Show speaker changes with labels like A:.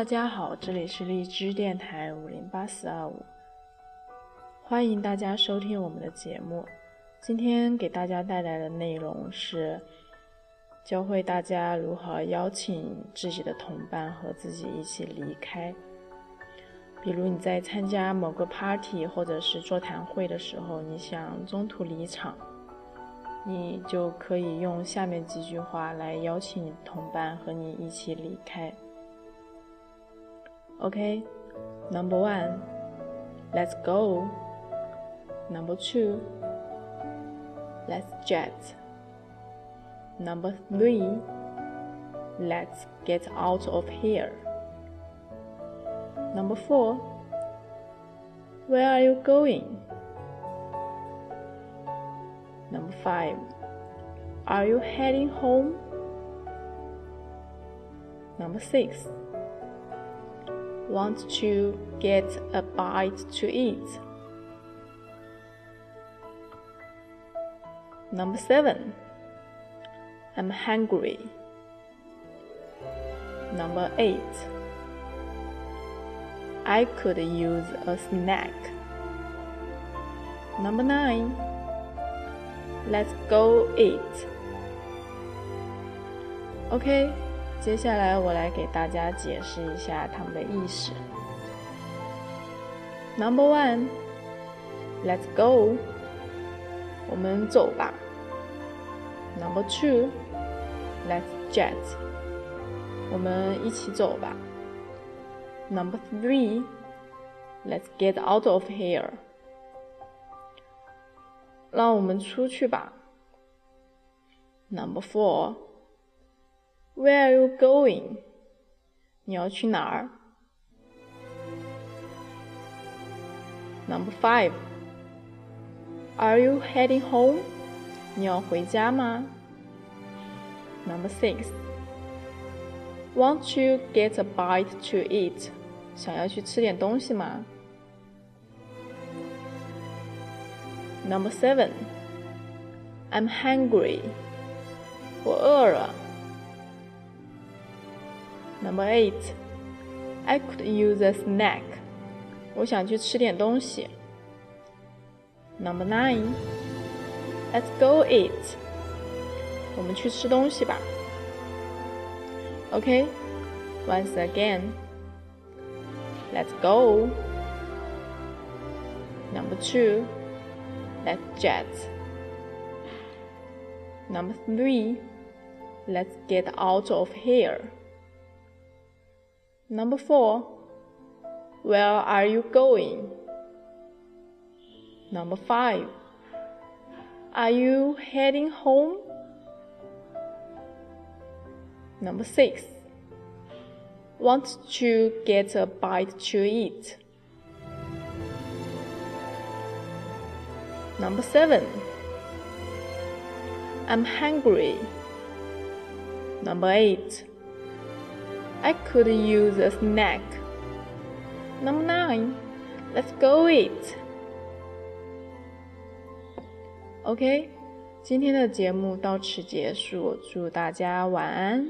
A: 大家好，这里是荔枝电台五零八四二五，欢迎大家收听我们的节目。今天给大家带来的内容是教会大家如何邀请自己的同伴和自己一起离开。比如你在参加某个 party 或者是座谈会的时候，你想中途离场，你就可以用下面几句话来邀请你的同伴和你一起离开。Okay, number one, let's go. Number two, let's jet. Number three, let's get out of here. Number four, where are you going? Number five, are you heading home? Number six, want to get a bite to eat. Number seven, I'm hungry. Number eight, I could use a snack. Number nine, let's go eat. OK。接下来我来给大家解释一下它们的意思。Number one, let's go，我们走吧。Number two, let's jet，我们一起走吧。Number three, let's get out of here，让我们出去吧。Number four。Where are you going？你要去哪儿？Number five。Are you heading home？你要回家吗？Number six。Want you get a bite to eat？想要去吃点东西吗？Number seven。I'm hungry。我饿了。 Number eight, I could use a snack. 我想去吃点东西。Number nine, let's go eat. 我们去吃东西吧。OK, once again, let's go. Number two, let's jet. Number three, let's get out of here. Number four, where are you going? Number five, are you heading home? Number six, want to get a bite to eat? Number seven, I'm hungry. Number eight, I could use a snack. Number nine, let's go eat. OK，今天的节目到此结束，祝大家晚安。